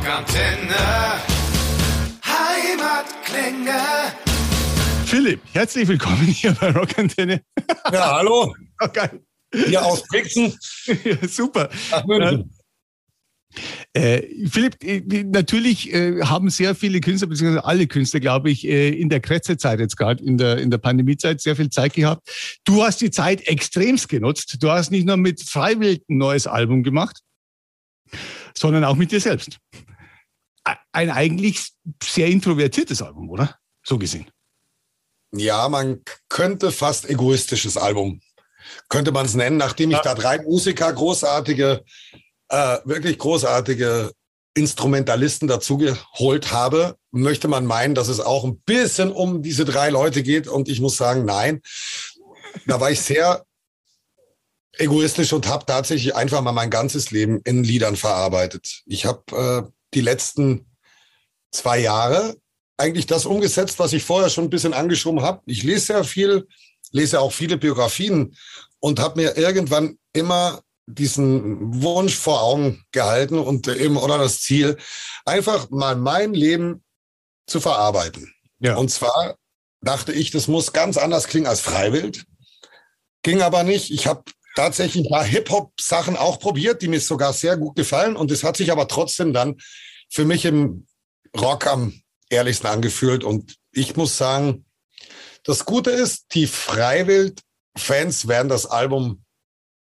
Rockantenne. Heimatklänge. Philipp, herzlich willkommen hier bei Rockantenne. Ja, hallo. Oh, geil. Hier aus Brixen. Ja, super. Nach München. Äh, Philipp, äh, natürlich äh, haben sehr viele Künstler, beziehungsweise alle Künstler, glaube ich, äh, in der Krätzezeit jetzt gerade, in der, in der Pandemiezeit, sehr viel Zeit gehabt. Du hast die Zeit extremst genutzt. Du hast nicht nur mit Freiwild ein neues Album gemacht, sondern auch mit dir selbst. Ein eigentlich sehr introvertiertes Album, oder? So gesehen. Ja, man könnte fast egoistisches Album, könnte man es nennen, nachdem ich Ja. da drei Musiker, großartige, äh, wirklich großartige Instrumentalisten dazu geholt habe, möchte man meinen, dass es auch ein bisschen um diese drei Leute geht. Und ich muss sagen, nein. Da war ich sehr egoistisch und habe tatsächlich einfach mal mein ganzes Leben in Liedern verarbeitet. Ich habe äh, die letzten zwei Jahre eigentlich das umgesetzt, was ich vorher schon ein bisschen angeschoben habe. Ich lese sehr viel, lese auch viele Biografien und habe mir irgendwann immer diesen Wunsch vor Augen gehalten und eben oder das Ziel, einfach mal mein Leben zu verarbeiten. Ja. Und zwar dachte ich, das muss ganz anders klingen als Freiwild. Ging aber nicht. Ich habe tatsächlich ein paar Hip-Hop-Sachen auch probiert, die mir sogar sehr gut gefallen. Und es hat sich aber trotzdem dann für mich im Rock am ehrlichsten angefühlt. Und ich muss sagen, das Gute ist, die Freiwild-Fans werden das Album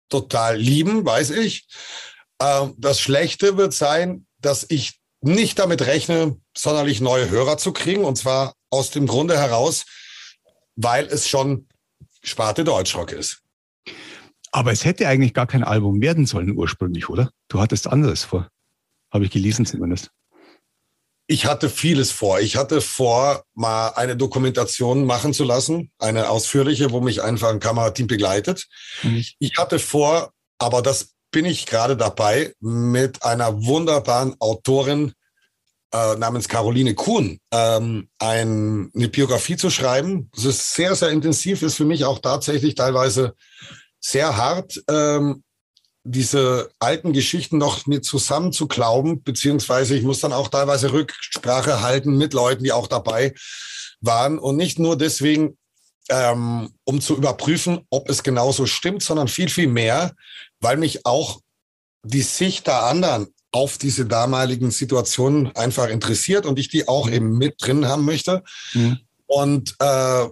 total lieben, weiß ich. Ähm, das Schlechte wird sein, dass ich nicht damit rechne, sonderlich neue Hörer zu kriegen. Und zwar aus dem Grunde heraus, weil es schon Sparte Deutschrock ist. Aber es hätte eigentlich gar kein Album werden sollen ursprünglich, oder? Du hattest anderes vor. Habe ich gelesen zumindest. Ich hatte vieles vor. Ich hatte vor, mal eine Dokumentation machen zu lassen, eine ausführliche, wo mich einfach ein Kamerateam begleitet. Ich hatte vor, aber das bin ich gerade dabei, mit einer wunderbaren Autorin äh, namens Caroline Kuhn ähm, ein, eine Biografie zu schreiben. Das ist sehr, sehr intensiv, ist für mich auch tatsächlich teilweise sehr hart, ähm, diese alten Geschichten noch mit zusammen zu glauben, beziehungsweise ich muss dann auch teilweise Rücksprache halten mit Leuten, die auch dabei waren und nicht nur deswegen, ähm, um zu überprüfen, ob es genauso stimmt, sondern viel, viel mehr, weil mich auch die Sicht der anderen auf diese damaligen Situationen einfach interessiert und ich die auch eben mit drin haben möchte. Mhm. Und äh,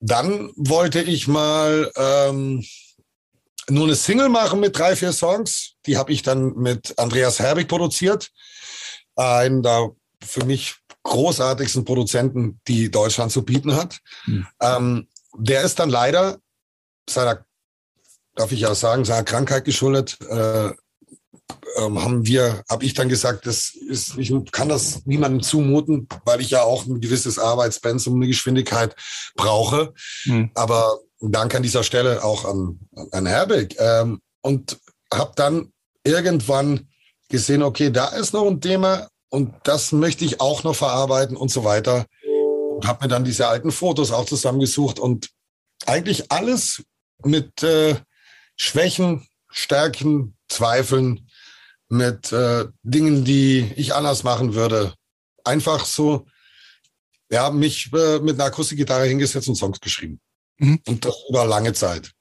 dann wollte ich mal ähm, nur eine Single machen mit drei, vier Songs. Die habe ich dann mit Andreas Herbig produziert. Einen der für mich großartigsten Produzenten, die Deutschland zu bieten hat. Mhm. Ähm, der ist dann leider seiner, darf ich ja sagen, seiner Krankheit geschuldet. Äh, ähm, haben wir, habe ich dann gesagt, das ist, ich kann das niemandem zumuten, weil ich ja auch ein gewisses Arbeitspensum, eine Geschwindigkeit brauche. Mhm. Aber danke an dieser Stelle auch an, an Herbig. Ähm, und habe dann irgendwann gesehen, okay, da ist noch ein Thema und das möchte ich auch noch verarbeiten und so weiter. Und habe mir dann diese alten Fotos auch zusammengesucht und eigentlich alles mit äh, Schwächen, Stärken, Zweifeln, mit äh, Dingen, die ich anders machen würde. Einfach so, ja, mich äh, mit einer Akustikgitarre hingesetzt und Songs geschrieben. Mhm. Und das über lange Zeit.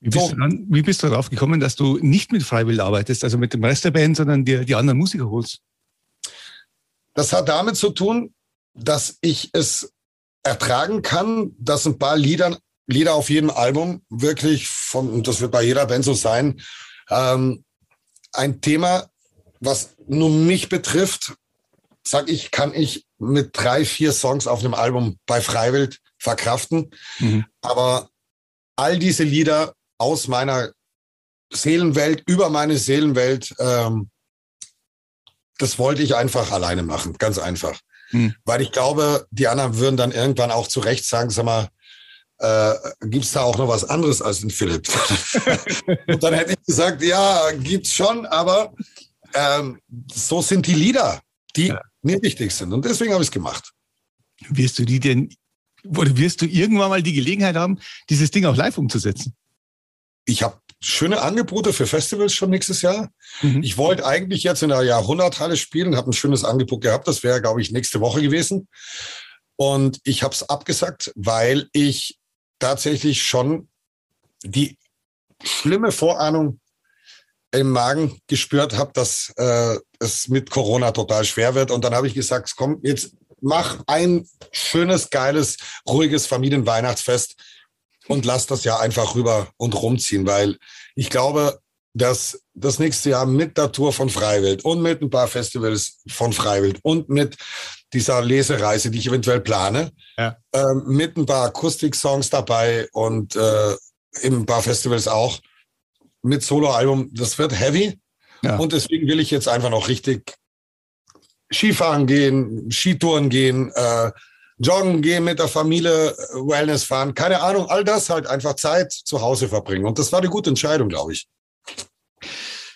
Wie bist, So. du dann, wie bist du darauf gekommen, dass du nicht mit Freiwild arbeitest, also mit dem Rest der Band, sondern dir die anderen Musiker holst? Das hat damit zu tun, dass ich es ertragen kann, dass ein paar Lieder, Lieder auf jedem Album wirklich von, und das wird bei jeder Band so sein, ähm, ein Thema, was nur mich betrifft, sag ich, kann ich mit drei, vier Songs auf einem Album bei Freiwild verkraften. Mhm. Aber all diese Lieder aus meiner Seelenwelt, über meine Seelenwelt, ähm, das wollte ich einfach alleine machen, ganz einfach. Hm. Weil ich glaube, die anderen würden dann irgendwann auch zu Recht sagen, sag mal, äh, gibt es da auch noch was anderes als den Philipp? Und dann hätte ich gesagt, ja, gibt's schon, aber ähm, so sind die Lieder, die Ja. mir wichtig sind. Und deswegen habe ich es gemacht. Wirst du die denn, oder wirst du irgendwann mal die Gelegenheit haben, dieses Ding auch live umzusetzen? Ich habe schöne Angebote für Festivals schon nächstes Jahr. Mhm. Ich wollte eigentlich jetzt in der Jahrhunderthalle spielen, habe ein schönes Angebot gehabt. Das wäre, glaube ich, nächste Woche gewesen. Und ich habe es abgesagt, weil ich tatsächlich schon die schlimme Vorahnung im Magen gespürt habe, dass äh, es mit Corona total schwer wird. Und dann habe ich gesagt, komm, jetzt mach ein schönes, geiles, ruhiges Familienweihnachtsfest und lass das ja einfach rüber und rumziehen, weil ich glaube, dass das nächste Jahr mit der Tour von Freiwild und mit ein paar Festivals von Freiwild und mit dieser Lesereise, die ich eventuell plane, ja. äh, mit ein paar Akustik-Songs dabei und äh, ein paar Festivals auch, mit Soloalbum, das wird heavy. Ja. Und deswegen will ich jetzt einfach noch richtig Skifahren gehen, Skitouren gehen, äh, joggen gehen mit der Familie, äh, Wellness fahren, keine Ahnung, all das halt einfach Zeit zu Hause verbringen. Und das war eine gute Entscheidung, glaube ich.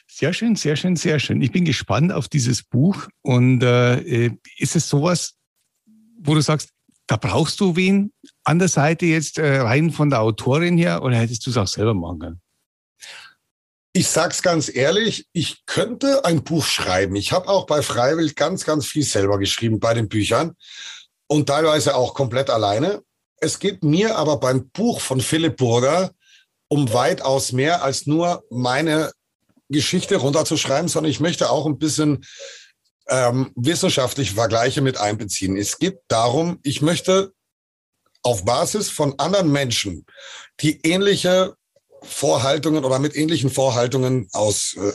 Sehr schön, sehr schön, sehr schön. Ich bin gespannt auf dieses Buch. Und äh, ist es sowas, wo du sagst, da brauchst du wen an der Seite jetzt äh, rein von der Autorin her oder hättest du es auch selber machen können? Ich sag's ganz ehrlich, ich könnte ein Buch schreiben. Ich habe auch bei Freiwild ganz, ganz viel selber geschrieben bei den Büchern und teilweise auch komplett alleine. Es geht mir aber beim Buch von Philipp Burger um weitaus mehr als nur meine Geschichte runterzuschreiben, sondern ich möchte auch ein bisschen ähm, wissenschaftliche Vergleiche mit einbeziehen. Es geht darum, ich möchte auf Basis von anderen Menschen, die ähnliche Vorhaltungen oder mit ähnlichen Vorhaltungen aus äh,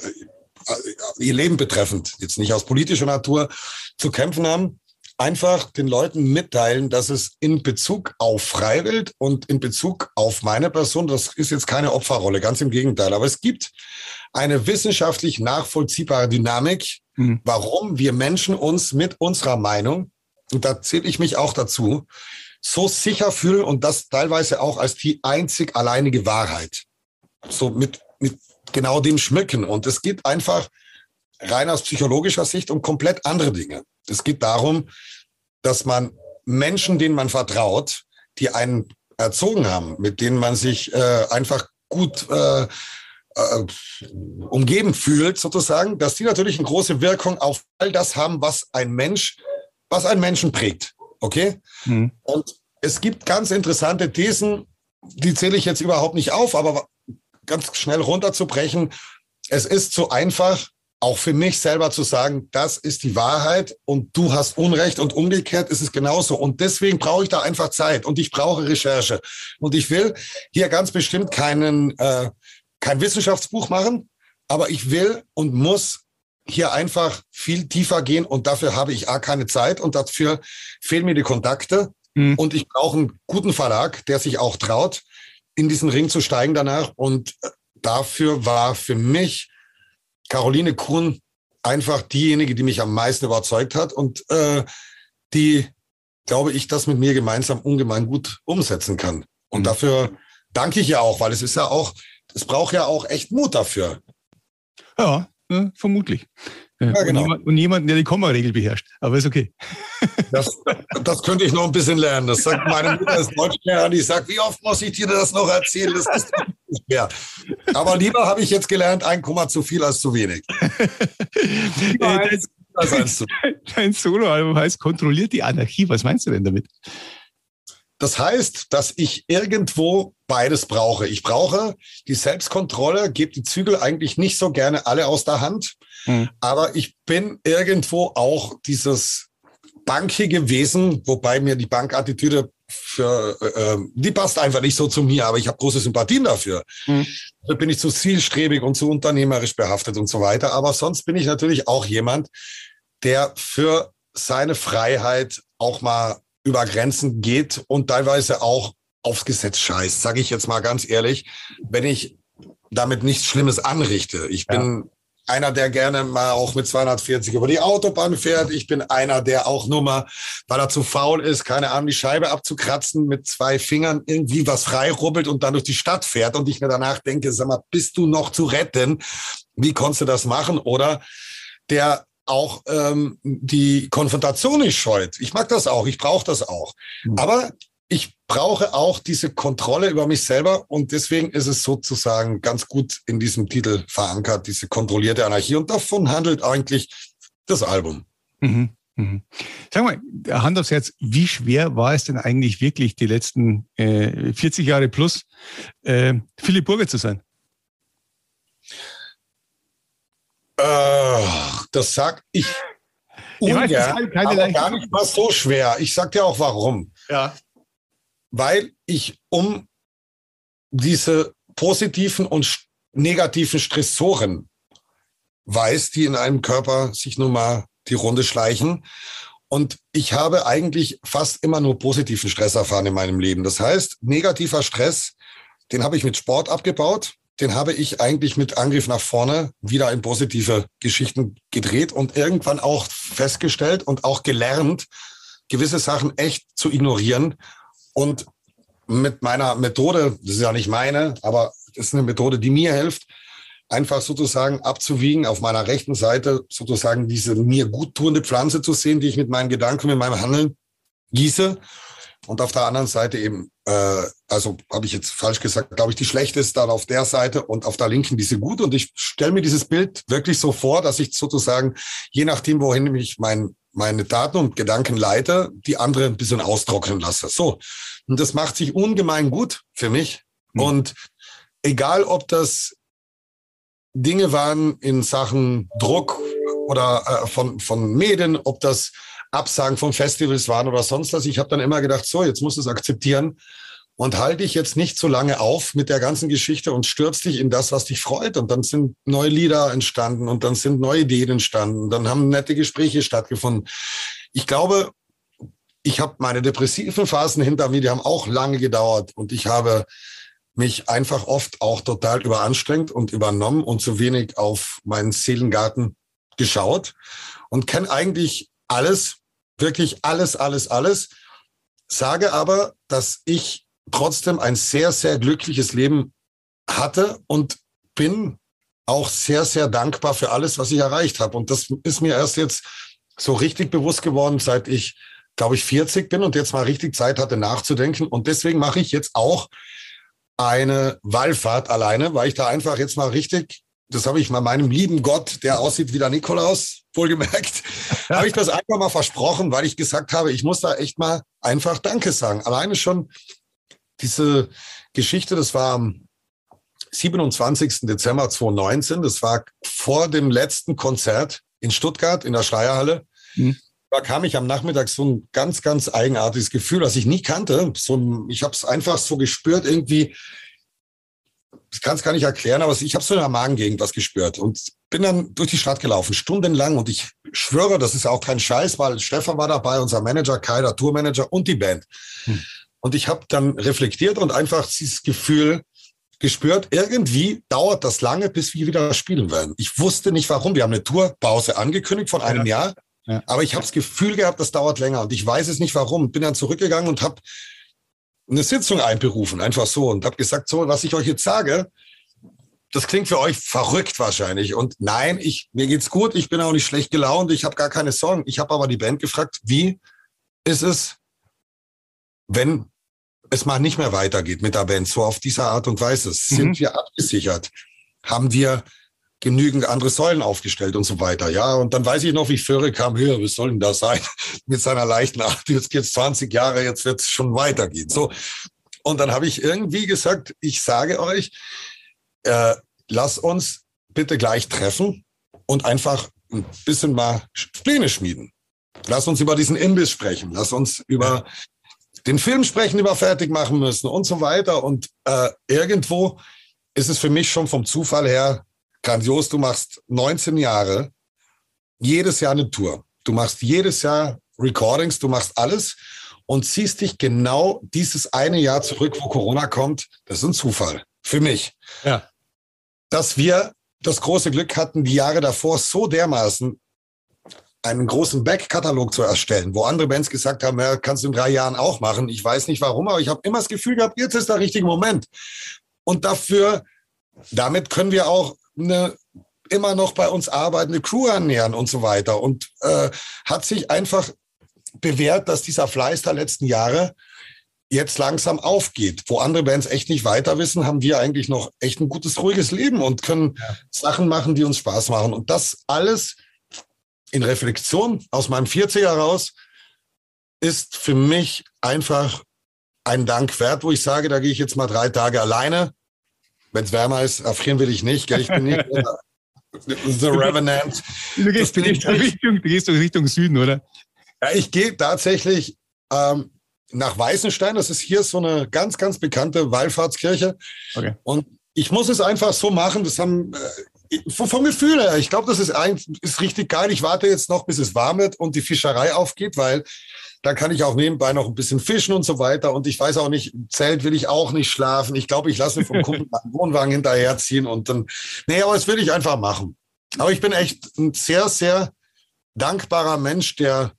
ihr Leben betreffend, jetzt nicht aus politischer Natur, zu kämpfen haben, einfach den Leuten mitteilen, dass es in Bezug auf Freiwild und in Bezug auf meine Person, das ist jetzt keine Opferrolle, ganz im Gegenteil, aber es gibt eine wissenschaftlich nachvollziehbare Dynamik, mhm. warum wir Menschen uns mit unserer Meinung, und da zähle ich mich auch dazu, so sicher fühlen und das teilweise auch als die einzig alleinige Wahrheit. So mit, mit genau dem schmücken. Und es geht einfach rein aus psychologischer Sicht um komplett andere Dinge. Es geht darum, dass man Menschen, denen man vertraut, die einen erzogen haben, mit denen man sich äh, einfach gut äh, äh, umgeben fühlt, sozusagen, dass die natürlich eine große Wirkung auf all das haben, was ein Mensch, was einen Menschen prägt. Okay? Mhm. Und es gibt ganz interessante Thesen, die zähle ich jetzt überhaupt nicht auf, aber ganz schnell runterzubrechen. Es ist so einfach, auch für mich selber zu sagen, das ist die Wahrheit und du hast Unrecht und umgekehrt ist es genauso. Und deswegen brauche ich da einfach Zeit und ich brauche Recherche. Und ich will hier ganz bestimmt keinen, äh, kein Wissenschaftsbuch machen, aber ich will und muss hier einfach viel tiefer gehen und dafür habe ich A keine Zeit und dafür fehlen mir die Kontakte mhm. und ich brauche einen guten Verlag, der sich auch traut, in diesen Ring zu steigen danach und dafür war für mich Caroline Kuhn einfach diejenige, die mich am meisten überzeugt hat und äh, die, glaube ich, das mit mir gemeinsam ungemein gut umsetzen kann. Und mhm. dafür danke ich ja auch, weil es ist ja auch, es braucht ja auch echt Mut dafür. Ja, äh, vermutlich. Ja, genau. und, jemand, und jemanden, der die Komma-Regel beherrscht. Aber ist okay. Das, das könnte ich noch ein bisschen lernen. Das sagt meine Mutter ist Deutschlehrerin, die sagt, wie oft muss ich dir das noch erzählen? Das ist nicht mehr. Aber lieber habe ich jetzt gelernt, ein Komma zu viel als zu wenig. Äh, dein Soloalbum heißt Kontrolliert die Anarchie. Was meinst du denn damit? Das heißt, dass ich irgendwo beides brauche. Ich brauche die Selbstkontrolle, gebe die Zügel eigentlich nicht so gerne alle aus der Hand. Mhm. Aber ich bin irgendwo auch dieses bankige Wesen, wobei mir die Bankattitüde für, äh, die passt einfach nicht so zu mir, aber ich habe große Sympathien dafür. Mhm. Da bin ich zu zielstrebig und zu unternehmerisch behaftet und so weiter. Aber sonst bin ich natürlich auch jemand, der für seine Freiheit auch mal über Grenzen geht und teilweise auch aufs Gesetz scheißt, sage ich jetzt mal ganz ehrlich, wenn ich damit nichts Schlimmes anrichte. Ich bin einer, der gerne mal auch mit 240 über die Autobahn fährt. Ich bin einer, der auch nur mal, weil er zu faul ist, keine Ahnung, die Scheibe abzukratzen, mit zwei Fingern irgendwie was freirubbelt und dann durch die Stadt fährt und ich mir danach denke, sag mal, bist du noch zu retten? Wie konntest du das machen? Oder der auch ähm, die Konfrontation nicht scheut. Ich mag das auch, ich brauche das auch. Mhm. Aber ich brauche auch diese Kontrolle über mich selber und deswegen ist es sozusagen ganz gut in diesem Titel verankert, diese kontrollierte Anarchie. Und davon handelt eigentlich das Album. Mhm. Mhm. Sag mal, Hand aufs Herz, wie schwer war es denn eigentlich wirklich die letzten äh, 40 Jahre plus äh, Philipp Burger zu sein? Äh, das sag ich ungern, ich weiß, aber gar nicht mal so schwer. Ich sag dir auch warum. Ja weil ich um diese positiven und negativen Stressoren weiß, die in einem Körper sich nun mal die Runde schleichen. Und ich habe eigentlich fast immer nur positiven Stress erfahren in meinem Leben. Das heißt, negativer Stress, den habe ich mit Sport abgebaut. Den habe ich eigentlich mit Angriff nach vorne wieder in positive Geschichten gedreht und irgendwann auch festgestellt und auch gelernt, gewisse Sachen echt zu ignorieren und mit meiner Methode, das ist ja nicht meine, aber das ist eine Methode, die mir hilft, einfach sozusagen abzuwiegen, auf meiner rechten Seite sozusagen diese mir gut tuende Pflanze zu sehen, die ich mit meinen Gedanken, mit meinem Handeln gieße. Und auf der anderen Seite eben, äh, also habe ich jetzt falsch gesagt, glaube ich, die schlechte ist dann auf der Seite und auf der linken diese gut. Und ich stelle mir dieses Bild wirklich so vor, dass ich sozusagen, je nachdem, wohin mich mein meine Daten und Gedanken leite, die andere ein bisschen austrocknen lasse. So. Und das macht sich ungemein gut für mich. Mhm. Und egal, ob das Dinge waren in Sachen Druck oder äh, von, von Medien, ob das Absagen von Festivals waren oder sonst was, ich habe dann immer gedacht, so, jetzt musst du es akzeptieren und halte dich jetzt nicht so lange auf mit der ganzen Geschichte und stürzt dich in das, was dich freut. Und dann sind neue Lieder entstanden und dann sind neue Ideen entstanden. Dann haben nette Gespräche stattgefunden. Ich glaube, ich habe meine depressiven Phasen hinter mir, die haben auch lange gedauert und ich habe mich einfach oft auch total überanstrengt und übernommen und zu wenig auf meinen Seelengarten geschaut und kenne eigentlich alles, wirklich alles, alles, alles. Sage aber, dass ich trotzdem ein sehr, sehr glückliches Leben hatte und bin auch sehr, sehr dankbar für alles, was ich erreicht habe. Und das ist mir erst jetzt so richtig bewusst geworden, seit ich, glaube ich, 40 bin und jetzt mal richtig Zeit hatte nachzudenken. Und deswegen mache ich jetzt auch eine Wallfahrt alleine, weil ich da einfach jetzt mal richtig, das habe ich mal meinem lieben Gott, der aussieht wie der Nikolaus, wohlgemerkt, habe ich das einfach mal versprochen, weil ich gesagt habe, ich muss da echt mal einfach Danke sagen. Alleine schon diese Geschichte, das war am 27. Dezember 2019, das war vor dem letzten Konzert in Stuttgart in der Schleierhalle. Mhm. Da kam ich am Nachmittag so ein ganz, ganz eigenartiges Gefühl, das ich nie kannte. So ein, ich habe es einfach so gespürt, irgendwie, ich kann es gar nicht erklären, aber ich habe so in der Magengegend was gespürt und bin dann durch die Stadt gelaufen, stundenlang. Und ich schwöre, das ist auch kein Scheiß, weil Stefan war dabei, unser Manager, Kai, der Tourmanager und die Band. Hm. Und ich habe dann reflektiert und einfach dieses Gefühl gespürt, irgendwie dauert das lange, bis wir wieder spielen werden. Ich wusste nicht warum. Wir haben eine Tourpause angekündigt von einem ja. Jahr. Ja. Aber ich habe das Gefühl gehabt, das dauert länger und ich weiß es nicht warum. Bin dann zurückgegangen und habe eine Sitzung einberufen, einfach so und habe gesagt, so was ich euch jetzt sage, das klingt für euch verrückt wahrscheinlich. Und nein, ich mir geht's gut, ich bin auch nicht schlecht gelaunt, ich habe gar keine Sorgen. Ich habe aber die Band gefragt, wie ist es, wenn es mal nicht mehr weitergeht mit der Band, so auf diese Art und Weise, mhm. sind wir abgesichert? Haben wir genügend andere Säulen aufgestellt und so weiter. Ja, und dann weiß ich noch, wie Föhre kam, höher, was soll denn das sein? Mit seiner leichten Art, jetzt geht's 20 Jahre, jetzt wird's schon weitergehen. So. Und dann habe ich irgendwie gesagt, ich sage euch, äh, lass uns bitte gleich treffen und einfach ein bisschen mal Pläne schmieden. Lass uns über diesen Imbiss sprechen. Lass uns über den Film sprechen, über fertig machen müssen und so weiter. Und äh, irgendwo ist es für mich schon vom Zufall her grandios. Du machst 19 Jahre, jedes Jahr eine Tour. Du machst jedes Jahr Recordings, du machst alles und ziehst dich genau dieses eine Jahr zurück, wo Corona kommt. Das ist ein Zufall für mich. Ja. Dass wir das große Glück hatten, die Jahre davor so dermaßen einen großen Backkatalog zu erstellen, wo andere Bands gesagt haben, ja, kannst du in drei Jahren auch machen. Ich weiß nicht warum, aber ich habe immer das Gefühl gehabt, jetzt ist der richtige Moment. Und dafür, damit können wir auch eine immer noch bei uns arbeitende Crew ernähren und so weiter. Und äh, hat sich einfach bewährt, dass dieser Fleiß der letzten Jahre jetzt langsam aufgeht. Wo andere Bands echt nicht weiter wissen, haben wir eigentlich noch echt ein gutes, ruhiges Leben und können ja. Sachen machen, die uns Spaß machen. Und das alles in Reflexion aus meinem 40er raus ist für mich einfach ein Dank wert, wo ich sage, da gehe ich jetzt mal drei Tage alleine. Wenn es wärmer ist, erfrieren will ich nicht. Ich bin nicht The Revenant. Du gehst, du gehst, Richtung, du gehst Richtung Süden, oder? Ja, ich gehe tatsächlich ähm, nach Weißenstein. Das ist hier so eine ganz, ganz bekannte Wallfahrtskirche. Okay. Und ich muss es einfach so machen. Das haben äh, vom, Gefühl her. Ich glaube, das ist, ein, ist richtig geil. Ich warte jetzt noch, bis es warm wird und die Fischerei aufgeht, weil dann kann ich auch nebenbei noch ein bisschen fischen und so weiter. Und ich weiß auch nicht, Zelt will ich auch nicht schlafen. Ich glaube, ich lasse vom Kunden meinen Wohnwagen hinterherziehen und dann, nee, aber das will ich einfach machen. Aber ich bin echt ein sehr, sehr dankbarer Mensch, der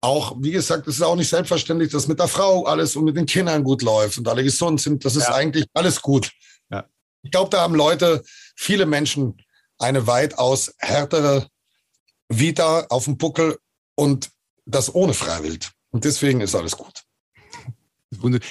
auch, wie gesagt, es ist auch nicht selbstverständlich, dass mit der Frau alles und mit den Kindern gut läuft und alle gesund sind. Das ist ja. eigentlich alles gut. Ja. Ich glaube, da haben Leute, viele Menschen eine weitaus härtere Vita auf dem Buckel und das ohne Freiwild. Und deswegen ist alles gut.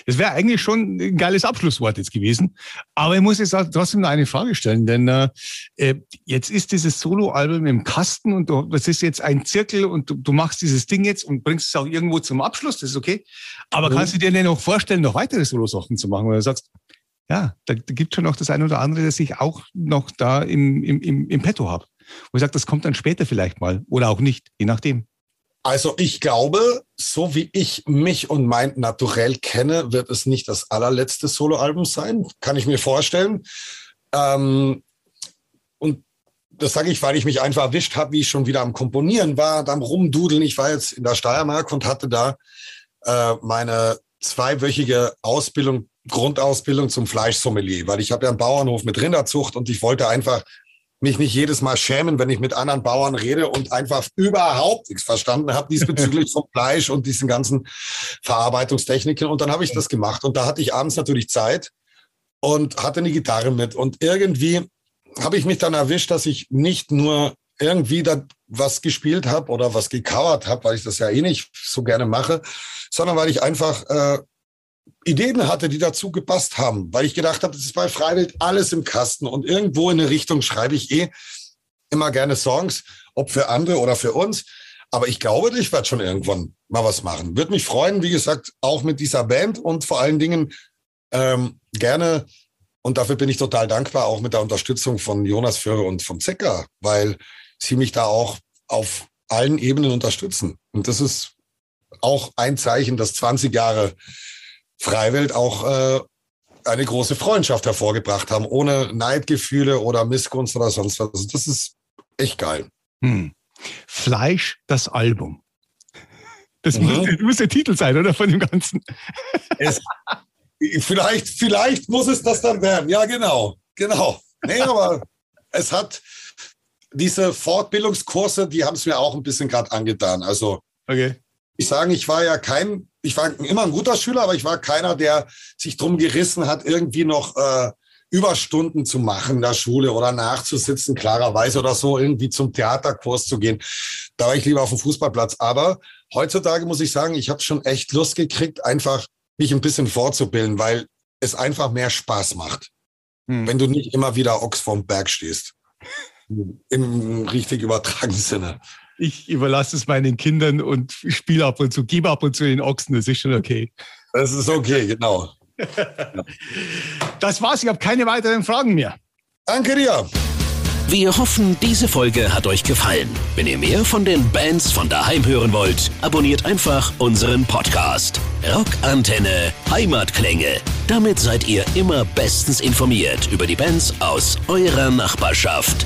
Das wäre eigentlich schon ein geiles Abschlusswort jetzt gewesen. Aber ich muss jetzt trotzdem noch eine Frage stellen, denn äh, äh, jetzt ist dieses Soloalbum im Kasten und du, das ist jetzt ein Zirkel und du, du, machst dieses Ding jetzt und bringst es auch irgendwo zum Abschluss, das ist okay. Aber mhm. kannst du dir denn noch vorstellen, noch weitere Solo-Sachen zu machen? Oder du sagst, ja, da, gibt schon noch das eine oder andere, das ich auch noch da im, im, im, im Petto habe. Wo ich sage, das kommt dann später vielleicht mal oder auch nicht, je nachdem. Also ich glaube, so wie ich mich und mein Naturell kenne, wird es nicht das allerletzte Soloalbum sein. Kann ich mir vorstellen. Ähm, und das sage ich, weil ich mich einfach erwischt habe, wie ich schon wieder am Komponieren war, am Rumdudeln. Ich war jetzt in der Steiermark und hatte da äh, meine zweiwöchige Ausbildung, Grundausbildung zum Fleischsommelier, weil ich habe ja einen Bauernhof mit Rinderzucht und ich wollte einfach mich nicht jedes Mal schämen, wenn ich mit anderen Bauern rede und einfach überhaupt nichts verstanden habe diesbezüglich vom Fleisch und diesen ganzen Verarbeitungstechniken. Und dann habe ich das gemacht. Und da hatte ich abends natürlich Zeit und hatte eine Gitarre mit. Und irgendwie habe ich mich dann erwischt, dass ich nicht nur irgendwie da was gespielt habe oder was gecovert habe, weil ich das ja eh nicht so gerne mache, sondern weil ich einfach äh, Ideen hatte, die dazu gepasst haben, weil ich gedacht habe, das ist bei Freiwild alles im Kasten und irgendwo in eine Richtung schreibe ich eh immer gerne Songs, ob für andere oder für uns. Aber ich glaube, ich werde schon irgendwann mal was machen. Würde mich freuen, wie gesagt, auch mit dieser Band und vor allen Dingen ähm, gerne, und dafür bin ich total dankbar, auch mit der Unterstützung von Jonas Führer und von Zecker, weil sie mich da auch auf allen Ebenen unterstützen. Und das ist auch ein Zeichen, dass 20 Jahre Freiwelt auch äh, eine große Freundschaft hervorgebracht haben, ohne Neidgefühle oder Missgunst oder sonst was. Also das ist echt geil. Hm. Fleisch, das Album. Das mhm. muss, muss, der Titel sein, oder? Von dem Ganzen. Es, vielleicht, vielleicht muss es das dann werden. Ja, genau. Genau. Nee, aber es hat diese Fortbildungskurse, die haben es mir auch ein bisschen gerade angetan. Also, okay. Ich sage, ich war ja kein ich war immer ein guter Schüler, aber ich war keiner, der sich drum gerissen hat, irgendwie noch äh, Überstunden zu machen in der Schule oder nachzusitzen, klarerweise oder so, irgendwie zum Theaterkurs zu gehen. Da war ich lieber auf dem Fußballplatz. Aber heutzutage muss ich sagen, ich habe schon echt Lust gekriegt, einfach mich ein bisschen fortzubilden, weil es einfach mehr Spaß macht, hm. wenn du nicht immer wieder Ochs vorm Berg stehst. Im richtig übertragenen Sinne ich überlasse es meinen Kindern und spiele ab und zu, gebe ab und zu den Ochsen, das ist schon okay. Das ist okay, genau. das war's, ich habe keine weiteren Fragen mehr. Danke dir. Wir hoffen, diese Folge hat euch gefallen. Wenn ihr mehr von den Bands von daheim hören wollt, abonniert einfach unseren Podcast. Rockantenne Heimatklänge. Damit seid ihr immer bestens informiert über die Bands aus eurer Nachbarschaft.